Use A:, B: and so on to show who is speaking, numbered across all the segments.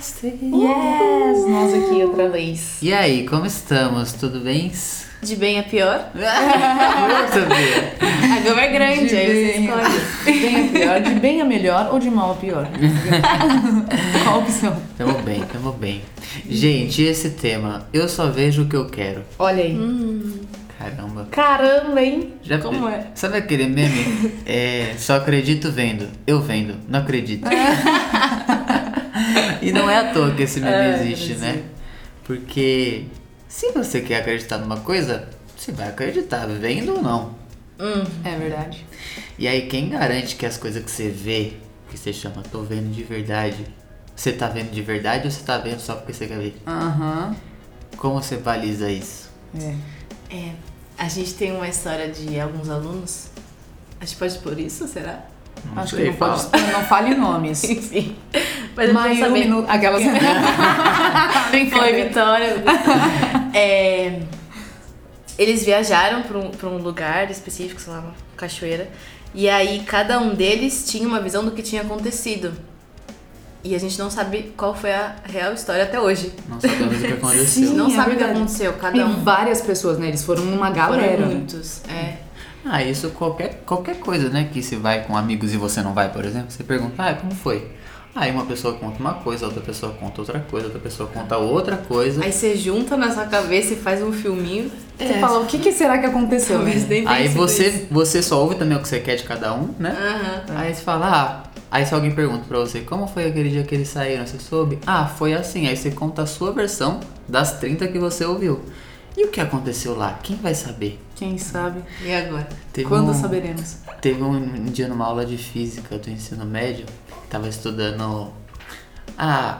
A: podcast.
B: Yes! Nós aqui outra vez.
A: E aí, como estamos? Tudo bem?
C: De bem a pior?
A: Muito bem.
C: A gama é grande,
B: De
C: aí você
B: bem-
C: escolhe.
B: De bem a pior, de bem a melhor ou de mal a pior? Qual a opção?
A: Tamo bem, tamo bem. Gente, esse tema, eu só vejo o que eu quero.
B: Olha aí.
A: Caramba.
B: Caramba, hein?
A: Já
C: Como é?
A: Sabe aquele meme? É, só acredito vendo. Eu vendo, não acredito. e não é à toa que esse meme
B: Ai,
A: existe, né? Porque se você quer acreditar numa coisa, você vai acreditar, vendo ou não.
B: É verdade.
A: E aí, quem garante que as coisas que você vê, que você chama, tô vendo de verdade, você tá vendo de verdade ou você tá vendo só porque você quer ver?
B: Aham.
A: Como você baliza isso?
B: É.
C: É, a gente tem uma história de alguns alunos. A gente pode por isso, será?
A: Não
B: Acho
A: sei,
B: que não pode
A: fala.
B: expor, não fale nomes.
C: Enfim. Mas saber.
B: minuto. Aquelas.
C: Foi, Vitória. É, eles viajaram pra um, pra um lugar específico, sei lá, uma cachoeira. E aí cada um deles tinha uma visão do que tinha acontecido. E a gente não sabe qual foi a real história até hoje.
A: Não sabemos o que aconteceu.
B: Sim.
C: não
B: é
C: sabe o que aconteceu. Cada um
B: várias pessoas, né? Eles foram uma galera.
C: foram muitos. É.
A: Ah, isso qualquer, qualquer coisa, né? Que você vai com amigos e você não vai, por exemplo, você pergunta, ah, como foi? Aí uma pessoa conta uma coisa, outra pessoa conta outra coisa, outra pessoa conta outra coisa.
C: Aí você junta na sua cabeça e faz um filminho.
B: Você fala, o que, que será que aconteceu?
C: Talvez nem
A: Aí você,
C: isso.
A: você só ouve também o que você quer de cada um, né?
C: Aham.
A: Aí você fala, ah, aí se alguém pergunta pra você, como foi aquele dia que eles saíram, você soube? Ah, foi assim. Aí você conta a sua versão das 30 que você ouviu. E o que aconteceu lá? Quem vai saber?
B: Quem sabe?
C: E agora?
A: Teve
B: Quando
A: um-
B: saberemos?
A: Teve um, um dia numa aula de física do ensino médio, tava estudando. Ah,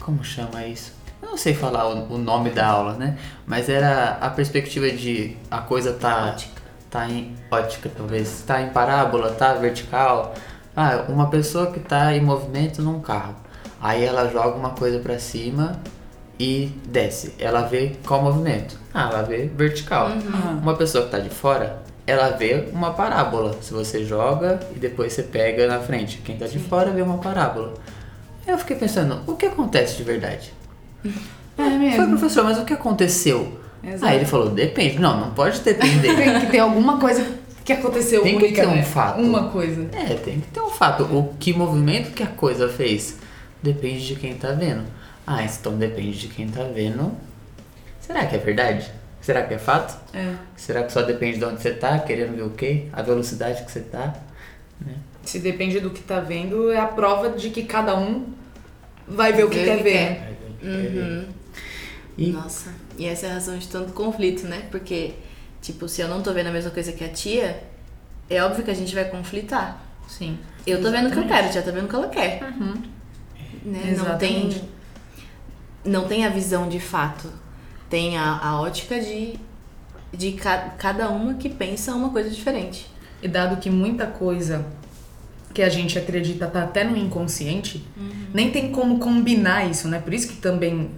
A: como chama isso? Eu não sei falar o, o nome da aula, né? Mas era a perspectiva de a coisa tá.
C: Ótica.
A: Tá em ótica, talvez. Tá em parábola, tá vertical. Ah, uma pessoa que tá em movimento num carro. Aí ela joga uma coisa pra cima e desce. Ela vê qual movimento? Ah, ela vê vertical. Uma pessoa que tá de fora, ela vê uma parábola. Se você joga e depois você pega na frente. Quem tá de fora vê uma parábola. Eu fiquei pensando, o que acontece de verdade?
B: É
A: Foi,
B: mesmo.
A: professor, mas o que aconteceu?
B: Exato.
A: Aí ele falou, depende. Não, não pode depender.
B: Tem que ter alguma coisa que aconteceu
A: Tem que
B: única,
A: ter um
B: né?
A: fato.
B: Uma coisa.
A: É, tem que ter um fato. O que movimento que a coisa fez depende de quem tá vendo. Ah, então depende de quem tá vendo. Será que é verdade? Será que é fato?
B: É.
A: Será que só depende de onde você tá, querendo ver o quê? A velocidade que você tá? Né?
B: Se depende do que tá vendo, é a prova de que cada um vai ver o que
C: Ver o
B: quer
C: que
B: ver.
C: quer.
B: né?
A: E
C: Nossa, e essa é a razão de tanto conflito, né? Porque, tipo, se eu não tô vendo a mesma coisa que a tia, é óbvio que a gente vai conflitar.
B: Sim.
C: Eu tô vendo o que eu quero, a tia tá vendo o que ela quer. Né? Não tem. Não tem a visão de fato. Tem a, a ótica de, de ca- cada uma que pensa uma coisa diferente.
B: E dado que muita coisa que a gente acredita tá até no inconsciente, nem tem como combinar isso, né? Por isso que também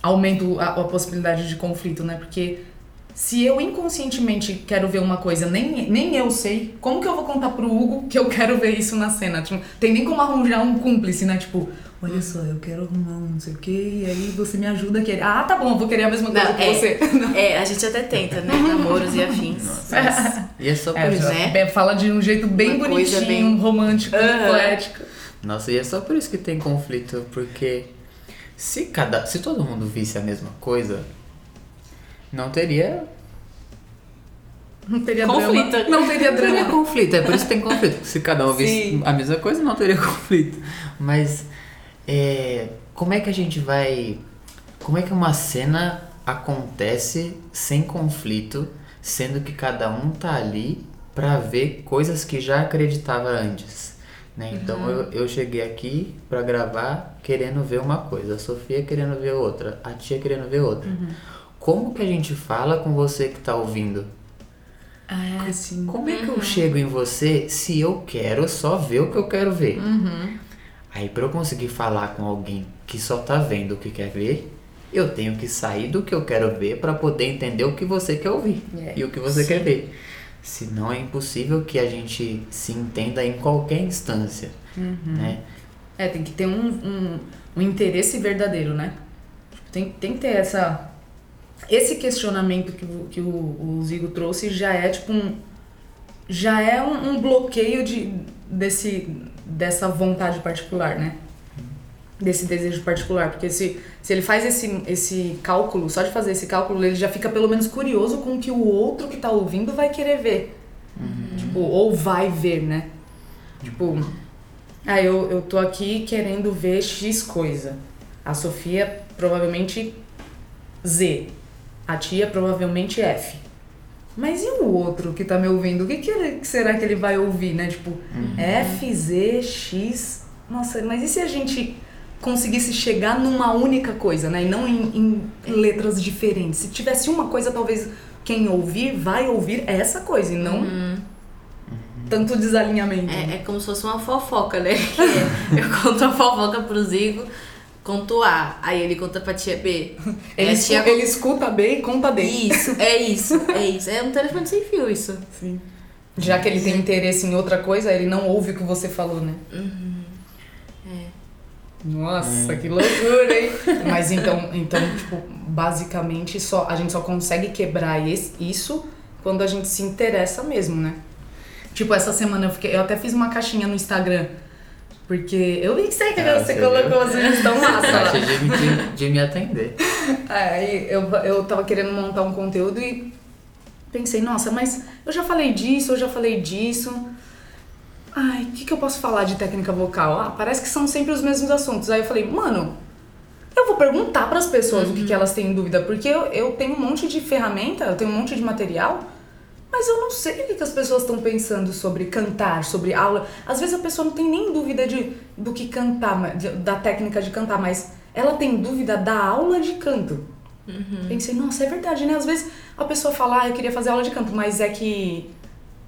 B: aumenta a, a possibilidade de conflito, né? Porque se eu inconscientemente quero ver uma coisa, nem, nem eu sei, como que eu vou contar pro Hugo que eu quero ver isso na cena? Tipo, tem nem como arranjar um cúmplice, né? Tipo, olha só, eu quero arrumar um não sei o quê, e aí você me ajuda a querer. Ah, tá bom, eu vou querer a mesma coisa
C: Não,
B: que
C: é.
B: você.
C: É, a gente até tenta, né? Namoros e afins. Mas
A: E é só por
B: É,
A: isso.
C: né?
B: bem- fala de um jeito bem
C: Uma
B: bonitinho,
C: bem-
B: romântico,
C: Aham.
B: poético.
A: Nossa, e é só por isso que tem conflito, porque se cada. Se todo mundo visse a mesma coisa, não teria.
B: Não teria
C: Conflito.
B: drama. Não teria
A: Não teria
B: drama.
A: conflito, é por isso que tem conflito. Se cada um visse
C: Sim.
A: a mesma coisa, não teria conflito. Mas é, como é que a gente vai. Como é que uma cena acontece sem conflito, sendo que cada um tá ali pra ver coisas que já acreditava antes? Né? Então eu, eu cheguei aqui pra gravar querendo ver uma coisa, a Sofia querendo ver outra, a tia querendo ver outra. Como que a gente fala com você que tá ouvindo?
B: Ah, sim.
A: Como é que eu chego em você se eu quero só ver o que eu quero ver? Aí pra eu conseguir falar com alguém que só tá vendo o que quer ver, eu tenho que sair do que eu quero ver para poder entender o que você quer ouvir
B: É,
A: e o que você
B: sim.
A: quer ver. Senão é impossível que a gente se entenda em qualquer instância,
B: Uhum.
A: né?
B: É, tem que ter um, um, um interesse verdadeiro, né? Tem, tem que ter essa. Esse questionamento que, que o, o Zigo trouxe já é tipo um. Já é um, um bloqueio de, desse, dessa vontade particular, né? Desse desejo particular. Porque se, se ele faz esse, esse cálculo, só de fazer esse cálculo, ele já fica pelo menos curioso com o que o outro que tá ouvindo vai querer ver. Tipo, ou vai ver, né? Tipo, ah, eu, eu tô aqui querendo ver X coisa. A Sofia provavelmente Z. A tia provavelmente F. Mas e o outro que tá me ouvindo? O que, que ele- que será que ele vai ouvir, né? Tipo, F, Z, X. Nossa, mas e se a gente conseguisse chegar numa única coisa, né? E não em, em letras diferentes? Se tivesse uma coisa, talvez quem ouvir vai ouvir essa coisa e não tanto desalinhamento.
C: É, é como se fosse uma fofoca, né? Eu conto a fofoca pro Zigo, conto A, aí ele conta pra tia B.
B: Ele,
C: Aí a
B: escu-
C: tia
B: ele escuta B e conta D.
C: Isso, é isso, é isso. É um telefone sem fio, isso.
B: Sim. Já que ele tem interesse em outra coisa, ele não ouve o que você falou, né? Nossa, que loucura, hein? Mas então, então, tipo, basicamente só a gente só consegue quebrar esse- isso quando a gente se interessa mesmo, né? Tipo, essa semana eu fiquei, eu até fiz uma caixinha no Instagram. Porque eu vi que você, que
A: Ah,
B: você
A: você
B: colocou
A: viu?
B: assim, tão massa lá.
A: Taxa de, de, me atender.
B: Aí eu, eu tava querendo montar um conteúdo e pensei, nossa, mas eu já falei disso, eu já falei disso. Ai, o que, que eu posso falar de técnica vocal? Ah, parece que são sempre os mesmos assuntos. Aí eu falei, mano, eu vou perguntar para as pessoas o que, que elas têm dúvida, porque eu, eu tenho um monte de ferramenta, eu tenho um monte de material, mas eu não sei o que, as pessoas estão pensando sobre cantar, sobre aula. Às vezes a pessoa não tem nem dúvida de, do que cantar, de- da técnica de cantar, mas ela tem dúvida da aula de canto. Pensei, nossa, é verdade, né? Às vezes a pessoa fala, ah, eu queria fazer aula de canto, mas é que.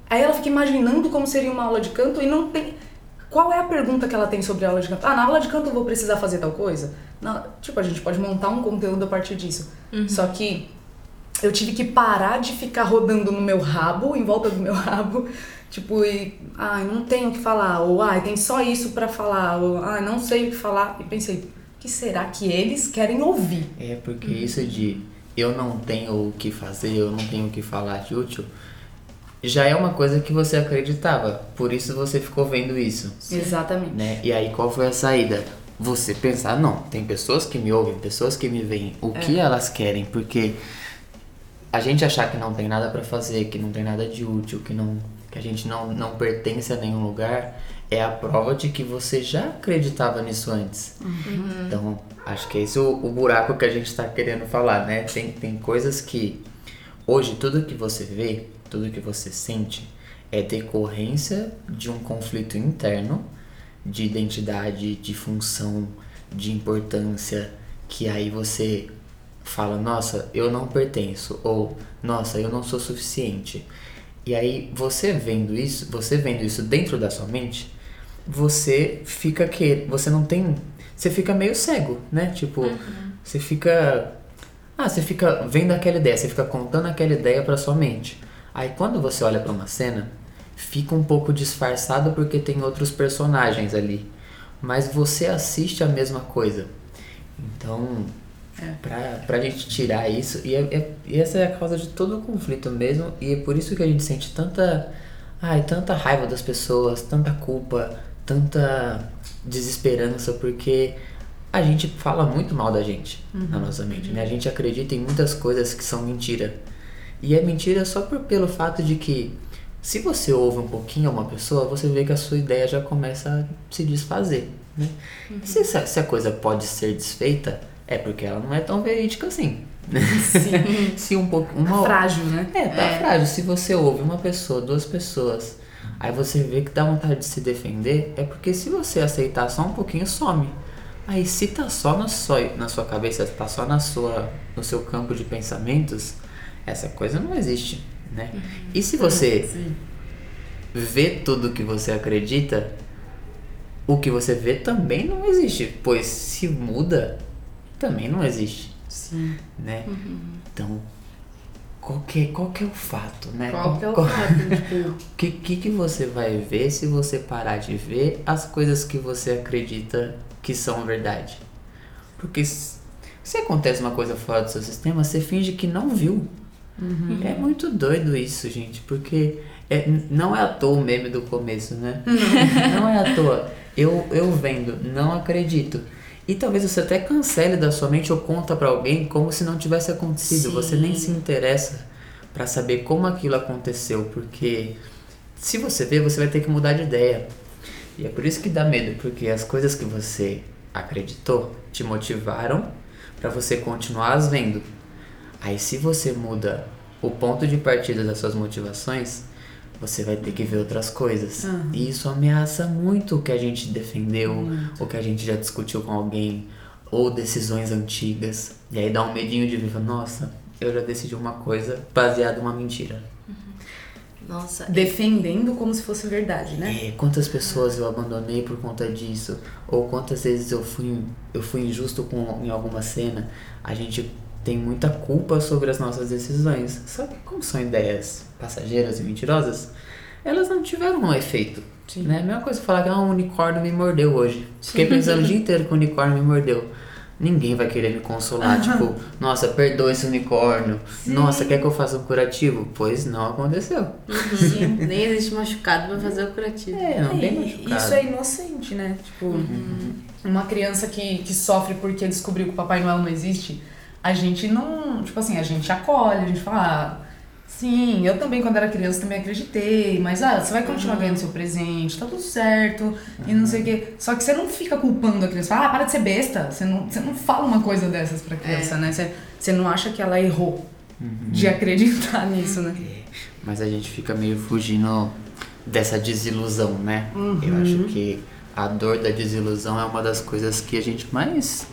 B: Aí ela fica imaginando como seria uma aula de canto e não tem. Qual é a pergunta que ela tem sobre a aula de canto? Ah, na aula de canto eu vou precisar fazer tal coisa? Não, tipo, a gente pode montar um conteúdo a partir disso. Só que eu tive que parar de ficar rodando no meu rabo, em volta do meu rabo, tipo, e, ai, não tenho o que falar, ou ai, tem só isso pra falar, ou ai, não sei o que falar. E pensei, o que será que eles querem ouvir?
A: É porque isso de eu não tenho o que fazer, eu não tenho o que falar de útil, já é uma coisa que você acreditava. Por isso você ficou vendo isso,
B: Exatamente.
A: né? E aí qual foi a saída? Você pensar, não, tem pessoas que me ouvem, pessoas que me veem, o que elas querem, porque a gente achar que não tem nada pra fazer, que não tem nada de útil, que não que a gente não, não pertence a nenhum lugar, é a prova de que você já acreditava nisso antes. Então, acho que é esse o, o buraco que a gente tá querendo falar, né? Tem, tem coisas que hoje tudo que você vê, tudo que você sente é decorrência de um conflito interno de identidade, de função, de importância, que aí você fala, nossa, eu não pertenço, ou nossa, eu não sou suficiente. E aí você vendo isso, você vendo isso dentro da sua mente, você fica que você não tem, você fica meio cego, né? Tipo, você fica ah, você fica vendo aquela ideia, você fica contando aquela ideia pra sua mente. Aí quando você olha pra uma cena, fica um pouco disfarçado porque tem outros personagens ali, mas você assiste a mesma coisa. Então, pra, pra gente tirar isso, e, é- é- e essa é a causa de todo o conflito mesmo, e é por isso que a gente sente tanta, ai, tanta raiva das pessoas, tanta culpa, tanta desesperança, porque a gente fala muito mal da gente na nossa mente, né? A gente acredita em muitas coisas que são mentira. E é mentira só por, pelo fato de que se você ouve um pouquinho uma pessoa, você vê que a sua ideia já começa a se desfazer, né? E Se, se a coisa pode ser desfeita, é porque ela não é tão verídica assim.
B: Sim.
A: se um pouco uma
B: Frágil, né?
A: é, tá frágil. Se você ouve uma pessoa, duas pessoas, aí você vê que dá vontade de se defender, é porque se você aceitar só um pouquinho, some. Aí se tá só na sua, na sua cabeça, tá só na sua, no seu campo de pensamentos, essa coisa não existe, né? E se você
B: Sim.
A: vê tudo que você acredita, o que você vê também não existe, pois se muda, também não existe,
B: Sim.
A: né? Então, qual que, é, qual que é o fato, né?
B: Qual que é o
A: Qual-
B: fato? tipo,
A: O que, que, que você vai ver se você parar de ver as coisas que você acredita que são verdade? Porque se, acontece uma coisa fora do seu sistema, você finge que não viu. É muito doido isso, gente, porque é, não é à toa o meme do começo, né? não é à toa. Eu, eu vendo, não acredito. E talvez você até cancele da sua mente ou conta pra alguém como se não tivesse acontecido.
C: Sim.
A: Você nem se interessa pra saber como aquilo aconteceu, porque se você ver, você vai ter que mudar de ideia. E é por isso que dá medo, porque as coisas que você acreditou te motivaram pra você continuar as vendo. Aí se você muda o ponto de partida das suas motivações, você vai ter que ver outras coisas.
B: Aham.
A: E isso ameaça muito o que a gente defendeu, o que a gente já discutiu com alguém, ou decisões antigas. E aí dá um medinho de viva, nossa, eu já decidi uma coisa baseada em uma mentira.
C: Nossa,
B: defendendo como se fosse verdade, né?
A: É, quantas pessoas eu abandonei por conta disso? Ou quantas vezes eu fui, eu fui injusto com, em alguma cena? A gente tem muita culpa sobre as nossas decisões. Só que como são ideias passageiras e mentirosas, elas não tiveram um efeito.
B: Sim.
A: Né? A mesma coisa falar que ah, um unicórnio me mordeu hoje. Fiquei pensando o dia inteiro que o unicórnio me mordeu. Ninguém vai querer me consolar, tipo, nossa, perdoa esse unicórnio. Nossa, quer que eu faça um curativo? Pois não aconteceu.
C: sim, nem existe machucado pra fazer o curativo.
A: É, não tem
B: E
A: machucado.
B: Isso é inocente, né? Tipo, uma criança que, que sofre porque descobriu que o Papai Noel não existe, a gente não. Tipo assim, a gente acolhe, a gente fala. Ah, sim, eu também, quando era criança, também acreditei, mas ah, você vai continuar ganhando seu presente, tá tudo certo, e não sei o quê. Só que você não fica culpando a criança. Fala, ah, para de ser besta. Você não, você não fala uma coisa dessas pra criança, né? Você, você não acha que ela errou de acreditar nisso, né?
A: Mas a gente fica meio fugindo dessa desilusão, né? Eu acho que a dor da desilusão é uma das coisas que a gente mais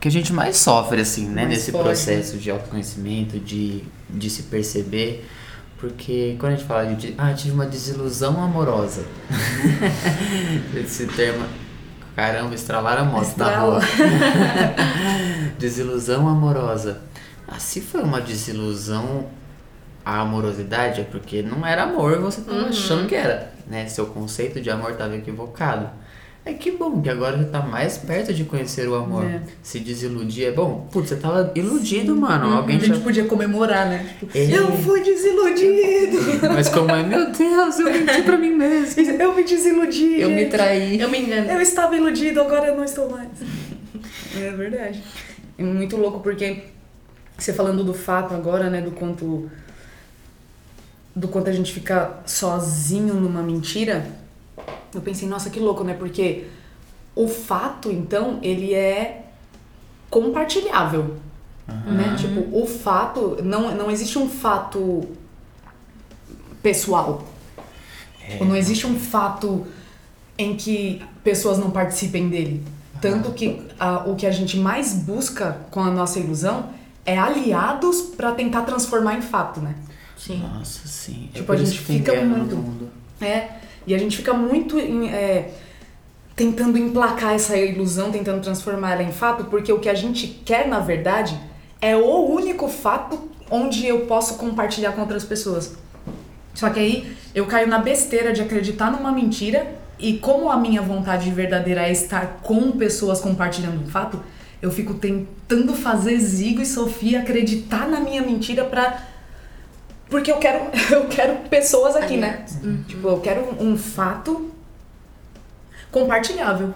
A: que a gente mais sofre assim, né,
B: Mais
A: nesse
B: forte.
A: processo de autoconhecimento, de, de se perceber, porque quando a gente fala de ah, tive uma desilusão amorosa. Esse termo caramba, estralar a moto na rua. desilusão amorosa. Ah, se foi uma desilusão a amorosidade é porque não era amor, você tava achando que era, né? Seu conceito de amor estava equivocado. É que bom que agora você tá mais perto de conhecer o amor.
B: É.
A: Se desiludir é bom. Putz, você tava iludido, mano. Alguém
B: a gente
A: já...
B: podia comemorar, né? Tipo, eu fui desiludido!
A: Mas como é, meu Deus, eu menti pra mim mesmo.
B: Eu me desiludi.
A: Eu me traí.
C: Eu me engano.
B: Eu estava iludido, agora eu não estou mais. É verdade. É muito louco porque você falando do fato agora, né, do quanto do quanto a gente fica sozinho numa mentira, eu pensei, nossa, que louco, né? Porque o fato, então, ele é compartilhável, né? Tipo, o fato, não, não existe um fato pessoal. Tipo, não existe um fato em que pessoas não participem dele. Tanto que a- o que a gente mais busca com a nossa ilusão é aliados pra tentar transformar em fato, né?
C: Sim.
A: Nossa, sim. É
B: Tipo,
A: por
B: a
A: isso
B: gente fica muito-
A: mundo.
B: É, e a gente fica muito em, é, tentando emplacar essa ilusão, tentando transformar ela em fato, porque o que a gente quer, na verdade, é o único fato onde eu posso compartilhar com outras pessoas. Só que aí eu caio na besteira de acreditar numa mentira e como a minha vontade verdadeira é estar com pessoas compartilhando um fato, eu fico tentando fazer Zigo e Sofia acreditar na minha mentira pra porque eu quero eu quero pessoas aqui, né? Tipo, eu quero um, um fato compartilhável.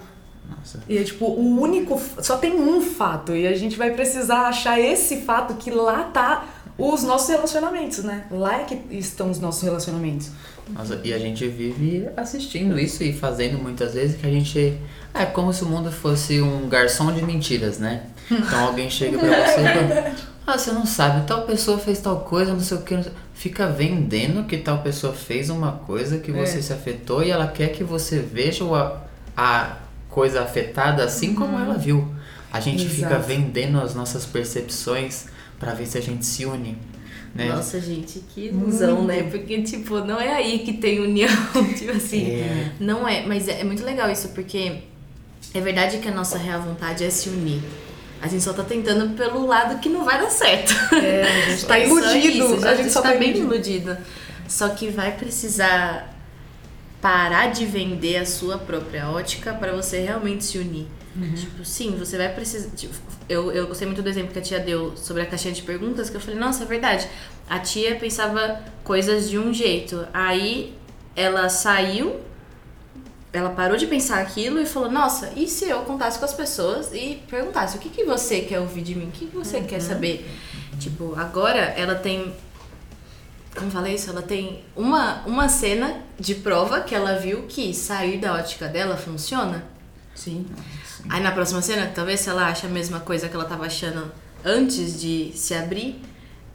A: Nossa.
B: E é tipo, o único. Só tem um fato. E a gente vai precisar achar esse fato que lá tá os nossos relacionamentos, né? Lá é que estão os nossos relacionamentos.
A: Nossa, e a gente vive assistindo isso e fazendo muitas vezes que a gente. É como se o mundo fosse um garçom de mentiras, né? Então alguém chega pra você e fala, Ah, você não sabe, tal pessoa fez tal coisa, não sei o que. Fica vendendo que tal pessoa fez uma coisa que você
B: É.
A: se afetou e ela quer que você veja o a, a coisa afetada assim como ela viu. A gente fica
B: Exato.
A: vendendo as nossas percepções pra ver se a gente se une. Né?
C: Nossa, gente, que ilusão, né? Porque, tipo, não é aí que tem união. tipo assim.
A: É.
C: Não é, mas é, é muito legal isso, porque é verdade que a nossa real vontade é se unir. A gente só tá tentando pelo lado que não vai dar certo.
B: É, a gente tá
C: É
B: iludido.
C: isso,
B: a gente só
C: tá, bem
B: iludido.
C: iludido. Só que vai precisar parar de vender a sua própria ótica para você realmente se unir.
B: Uhum.
C: Tipo, sim, você vai precisar. tipo, eu, eu gostei muito do exemplo que a tia deu sobre a caixinha de perguntas, que eu falei, nossa, é verdade. A tia pensava coisas de um jeito. Aí ela saiu, ela parou de pensar aquilo e falou, nossa, e se eu contasse com as pessoas e perguntasse o que, que você quer ouvir de mim? O que, que você quer saber? Tipo, agora ela tem. Como falei isso? Ela tem uma, uma cena de prova que ela viu que sair da ótica dela funciona.
B: Sim.
C: Aí na próxima cena, talvez se ela acha a mesma coisa que ela tava achando antes de se abrir,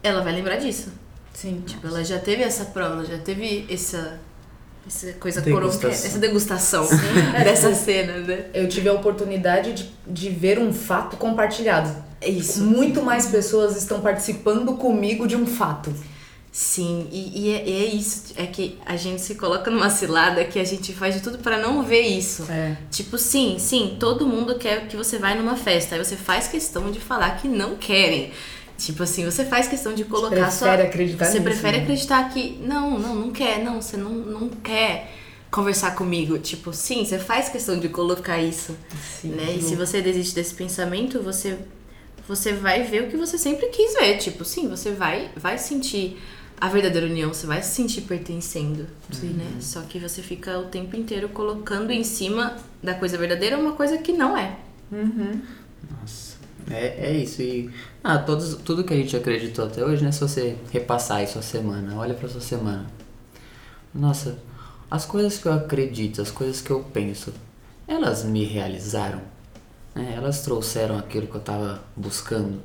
C: ela vai lembrar disso.
B: Sim.
C: Tipo, ela já teve essa prova, ela já teve essa, essa coisa
A: Degustação.
C: coronga- essa degustação dessa cena, né?
B: Eu tive a oportunidade de, de ver um fato compartilhado.
C: É isso.
B: Muito mais pessoas estão participando comigo de um fato.
C: Sim, e, e é, é isso. É que a gente se coloca numa cilada que a gente faz de tudo pra não ver isso.
B: É.
C: Tipo, sim, sim, todo mundo quer que você vá numa festa. Aí você faz questão de falar que não querem. Tipo assim, você faz questão de colocar sua.
B: prefere acreditar
C: Você
B: nisso,
C: prefere
B: né?
C: acreditar que. Não, não, não quer, não, você não, não quer conversar comigo. Tipo, sim, você faz questão de colocar isso.
B: Sim,
C: né? E
B: que
C: se você desiste desse pensamento, você você vai ver o que você sempre quis ver. Tipo, sim, você vai, vai sentir a verdadeira união, você vai se sentir pertencendo. Né? Só que você fica o tempo inteiro colocando em cima da coisa verdadeira uma coisa que não é.
A: Nossa, é, é isso. E ah, todos, tudo que a gente acreditou até hoje, né? Se você repassar aí sua semana, olha pra sua semana. Nossa, as coisas que eu acredito, as coisas que eu penso, elas me realizaram? né? Elas trouxeram aquilo que eu tava buscando?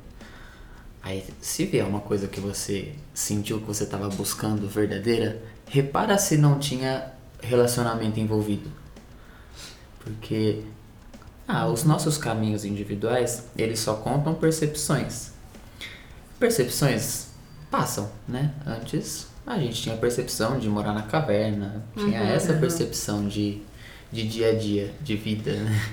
A: Aí, se vier uma coisa que você sentiu que você tava buscando verdadeira, repara se não tinha relacionamento envolvido. Porque ah, os nossos caminhos individuais, eles só contam percepções. Percepções passam, né? Antes a gente tinha a percepção de morar na caverna, tinha essa percepção de, de dia a dia, de vida, né?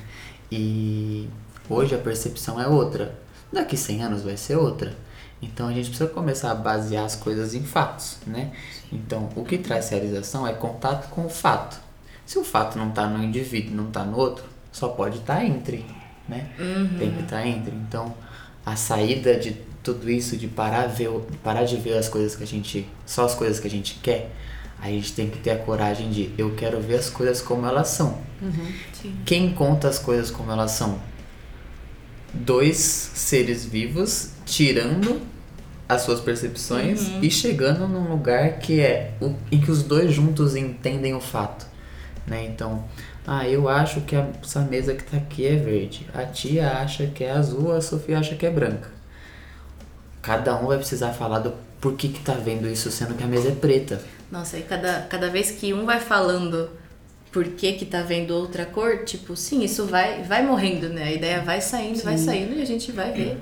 A: E hoje a percepção é outra. Daqui 100 anos vai ser outra. Então a gente precisa começar a basear as coisas em fatos, né? Então o que traz realização é contato com o fato. Se o fato não está no indivíduo, não está no outro, só pode estar entre, né? Tem que estar entre. Então a saída de tudo isso, de parar, ver, parar de ver as coisas que a gente, só as coisas que a gente quer, a gente tem que ter a coragem de eu quero ver as coisas como elas são.
C: Sim.
A: Quem conta as coisas como elas são? Dois seres vivos tirando as suas percepções e chegando num lugar que é o, em que os dois juntos entendem o fato, né? Então, ah, eu acho que essa mesa que tá aqui é verde. A tia acha que é azul, a Sofia acha que é branca. Cada um vai precisar falar do por que tá vendo isso sendo que a mesa é preta.
C: Nossa, e cada, cada vez que um vai falando por que que tá vendo outra cor, tipo, sim, isso vai, vai morrendo, né? A ideia vai saindo, vai saindo e a gente vai ver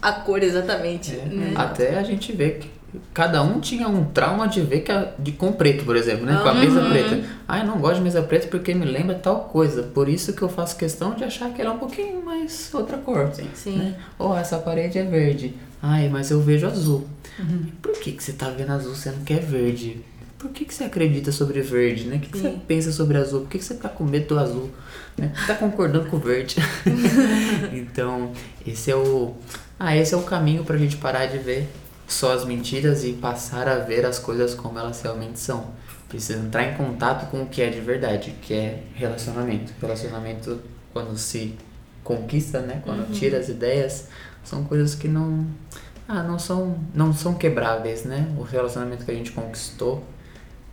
C: a cor exatamente, né?
A: Até a gente vê que cada um tinha um trauma de ver que a, de com preto, por exemplo, né? Com a mesa preta. Ah, eu não gosto de mesa preta porque me lembra tal coisa. Por isso que eu faço questão de achar que ela é um pouquinho mais outra cor.
C: Sim.
A: Né? Ou essa parede é verde. Ai, mas eu vejo azul.
C: Uhum.
A: Por que, que você tá vendo azul sendo que é verde? Por que, que você acredita sobre verde, né? O que, que você
C: Sim.
A: pensa sobre azul? Por que, que você tá com medo do azul? Né? Tá concordando com o verde. então, esse é o. Ah, esse é o caminho pra gente parar de ver só as mentiras e passar a ver as coisas como elas realmente são. Precisa entrar em contato com o que é de verdade, que é relacionamento. Relacionamento, quando se conquista, né? Quando tira as ideias, são coisas que não. Ah, não são, não são quebráveis, né? O relacionamento que a gente conquistou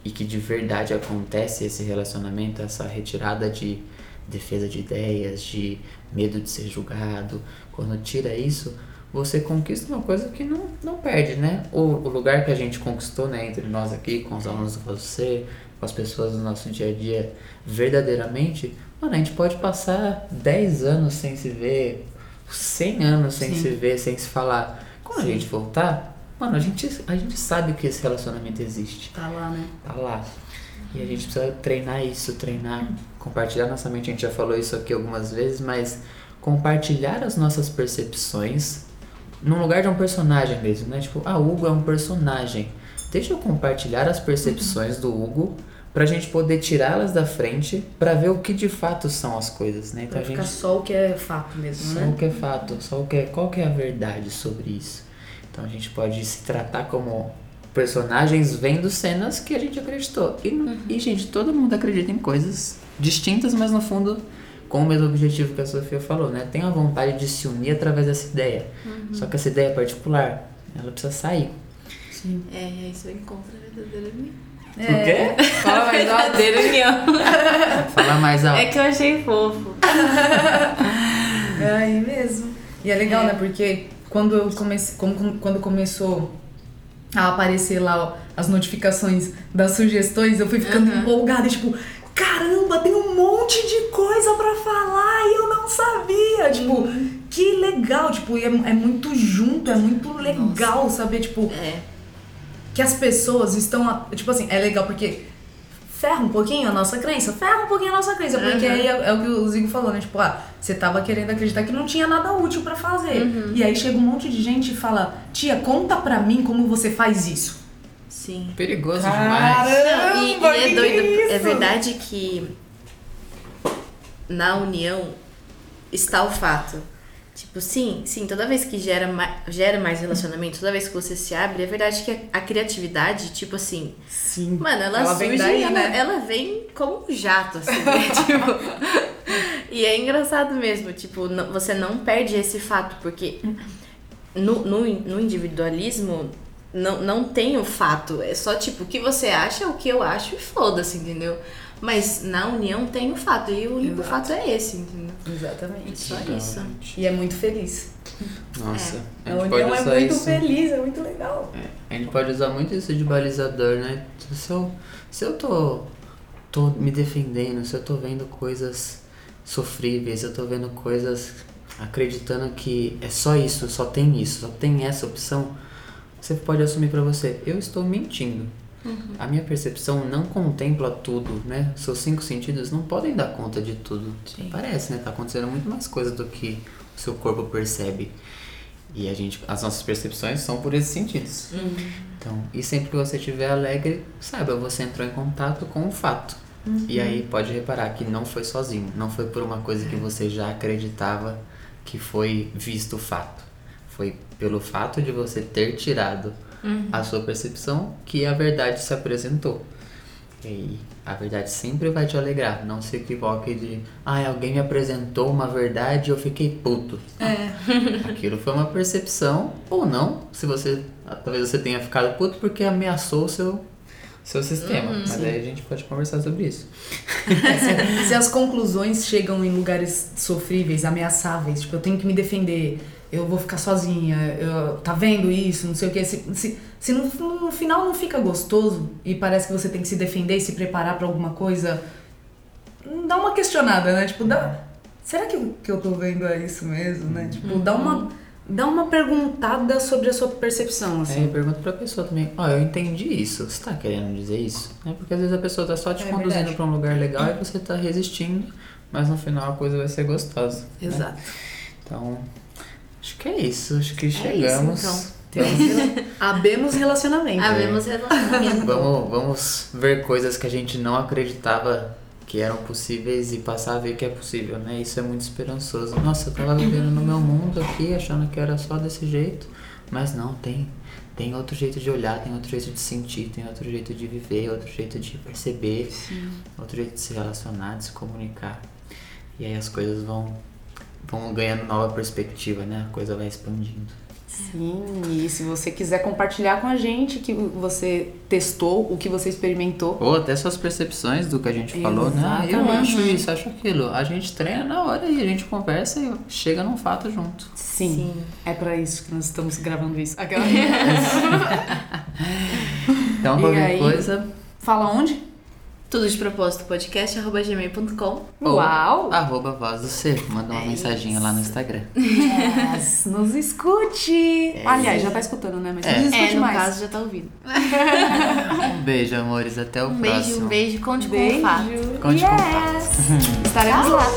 A: e que de verdade acontece esse relacionamento, essa retirada de defesa de ideias, de medo de ser julgado. Quando tira isso, você conquista uma coisa que não, não perde, né? O, o lugar que a gente conquistou, né, entre nós aqui, com os alunos de você, com as pessoas do nosso dia a dia, verdadeiramente, mano, a gente pode passar 10 anos sem se ver, 100 anos sem
B: Sim.
A: se ver, sem se falar. Quando a gente voltar, mano, a gente, a gente sabe que esse relacionamento existe
B: Tá lá, né?
A: tá lá. E a gente precisa treinar isso, treinar, compartilhar nossa mente. A gente já falou isso aqui algumas vezes, mas compartilhar as nossas percepções num lugar de um personagem mesmo, né? Tipo, ah, Hugo é um personagem. Deixa eu compartilhar as percepções do Hugo pra gente poder tirá-las da frente pra ver o que de fato são as coisas, né? Então
B: Pra
A: a
B: ficar
A: gente
B: só o que é fato mesmo,
A: só
B: né?
A: o que é fato, só o que é, qual que é a verdade sobre isso. Então a gente pode se tratar como personagens vendo cenas que a gente acreditou. E, não- e gente, todo mundo acredita em coisas distintas, mas no fundo com o mesmo objetivo que a Sofia falou, né? Tem a vontade de se unir através dessa ideia. Só que essa ideia é particular, ela precisa sair.
B: Sim.
C: É, e aí você encontra a verdadeira união.
A: O quê?
B: Fala mais alto.
C: Verdadeira união.
A: Fala mais alto.
C: É que eu achei fofo.
B: É aí mesmo. E é legal, né? Porque quando eu comecei, como- quando começou a aparecer lá ó, as notificações das sugestões, eu fui ficando
C: Uhum.
B: empolgada, e, tipo, caramba, tem um monte de sabia. Tipo, que legal, tipo, e é, é muito junto, é muito legal saber, tipo,
C: É.
B: que as pessoas estão. Tipo assim, é legal porque ferra um pouquinho a nossa crença, ferra um pouquinho a nossa crença, porque
C: Uhum.
B: aí é, é o que o Zigo falou, né? Tipo, ah, você tava querendo acreditar que não tinha nada útil pra fazer.
C: Uhum.
B: E aí chega um monte de gente e fala: Tia, conta pra mim como você faz isso.
C: Sim.
A: Perigoso
B: Caramba!
A: demais.
C: Não, e, e é doido.
B: é
C: É
B: isso?
C: verdade que na união está o fato. Tipo, sim, sim, toda vez que gera, ma gera mais relacionamento, toda vez que você se abre, é verdade que a, a criatividade, tipo assim,
B: Sim.
C: mano, ela,
B: Ela
C: surge
B: vem daí,
C: ela,
B: né?
C: ela vem como um jato, assim, né? tipo. E é engraçado mesmo, tipo, não- você não perde esse fato, porque no, no, no individualismo não, não tem o fato. É só tipo o que você acha, o que eu acho e foda-se, entendeu? Mas na união tem o fato, e o único
B: Exato.
C: fato é esse, entendeu?
B: Exatamente.
C: Só
A: Legal,
C: isso.
B: E é muito feliz.
A: Nossa,
B: A,
A: a gente
B: união é muito
A: isso.
B: feliz, é muito legal.
A: A gente pode usar muito isso de balizador, né? Se eu, se eu tô, tô me defendendo, se eu tô vendo coisas sofríveis, eu tô vendo coisas acreditando que é só isso, só tem isso, só tem essa opção, você pode assumir pra você, eu estou mentindo. A minha percepção não contempla tudo, né? Seus cinco sentidos não podem dar conta de tudo.
B: Sim.
A: Parece, né? Tá acontecendo muito mais coisa do que o seu corpo percebe. E a gente, as nossas percepções são por esses sentidos. Então, e sempre que você estiver alegre, saiba, você entrou em contato com o fato. E aí pode reparar que não foi sozinho, não foi por uma coisa que você já acreditava que foi visto o fato. Foi pelo fato de você ter tirado a sua percepção que a verdade se apresentou. E a verdade sempre vai te alegrar. Não se equivoque de, ah, alguém me apresentou uma verdade e eu fiquei puto. Aquilo foi uma percepção, ou não, se você. Talvez você tenha ficado puto porque ameaçou o seu, seu sistema. Mas aí a gente pode conversar sobre isso.
B: se, se as conclusões chegam em lugares sofríveis, ameaçáveis, tipo, eu tenho que me defender, eu vou ficar sozinha, eu, tá vendo isso, não sei o que. Se, se, se no, no final não fica gostoso e parece que você tem que se defender e se preparar pra alguma coisa, dá uma questionada, né? Tipo, dá, será que o que eu tô vendo é isso mesmo, né? Tipo, dá uma. Dá uma perguntada sobre a sua percepção, assim.
A: eu pergunto pra pessoa também, ó, eu entendi isso, você tá querendo dizer isso? Né? Porque às vezes a pessoa tá só te
B: É
A: conduzindo pra um lugar legal e você tá resistindo, mas no final a coisa vai ser gostosa. né?
B: Exato.
A: Então, acho que é isso, acho que chegamos.
C: então.
B: Temos, abemos relacionamento.
C: Havemos relacionamento.
A: Vamos, vamos ver coisas que a gente não acreditava que eram possíveis e passar a ver que é possível, né? Isso é muito esperançoso. Nossa, eu tava vivendo no meu mundo aqui, achando que era só desse jeito, mas não, tem. Tem outro jeito de olhar, tem outro jeito de sentir, tem outro jeito de viver, outro jeito de perceber, outro jeito de se relacionar, de se comunicar. E aí as coisas vão, vão ganhando nova perspectiva, né? A coisa vai expandindo.
B: Sim, e se você quiser compartilhar com a gente que você testou, o que você experimentou.
A: Ou até suas percepções do que a gente falou, né? Ah, eu
B: Exatamente.
A: acho isso, acho aquilo. A gente treina na hora e a gente conversa e chega num fato junto.
B: Sim,
C: Sim.
B: é pra isso que nós estamos gravando isso. Aquela...
A: Então, qualquer
B: aí?
A: coisa,
B: Fala onde?
C: Tudo de propósito podcast arroba gmail.com.
A: Ou-
B: Uau!
A: arroba voz do ser. Manda uma
C: É
A: mensaginha lá no Instagram.
B: Yes, nos escute! Aliás, já tá escutando, né? Mas
A: É.
B: nos escute
C: É, no
B: mais.
C: caso já tá ouvindo.
A: Um beijo, amores. Até o
C: Um
A: próximo.
C: beijo, um beijo, conte com o
B: Beijo.
C: fato.
A: Conte com
B: yes. Estaremos lá.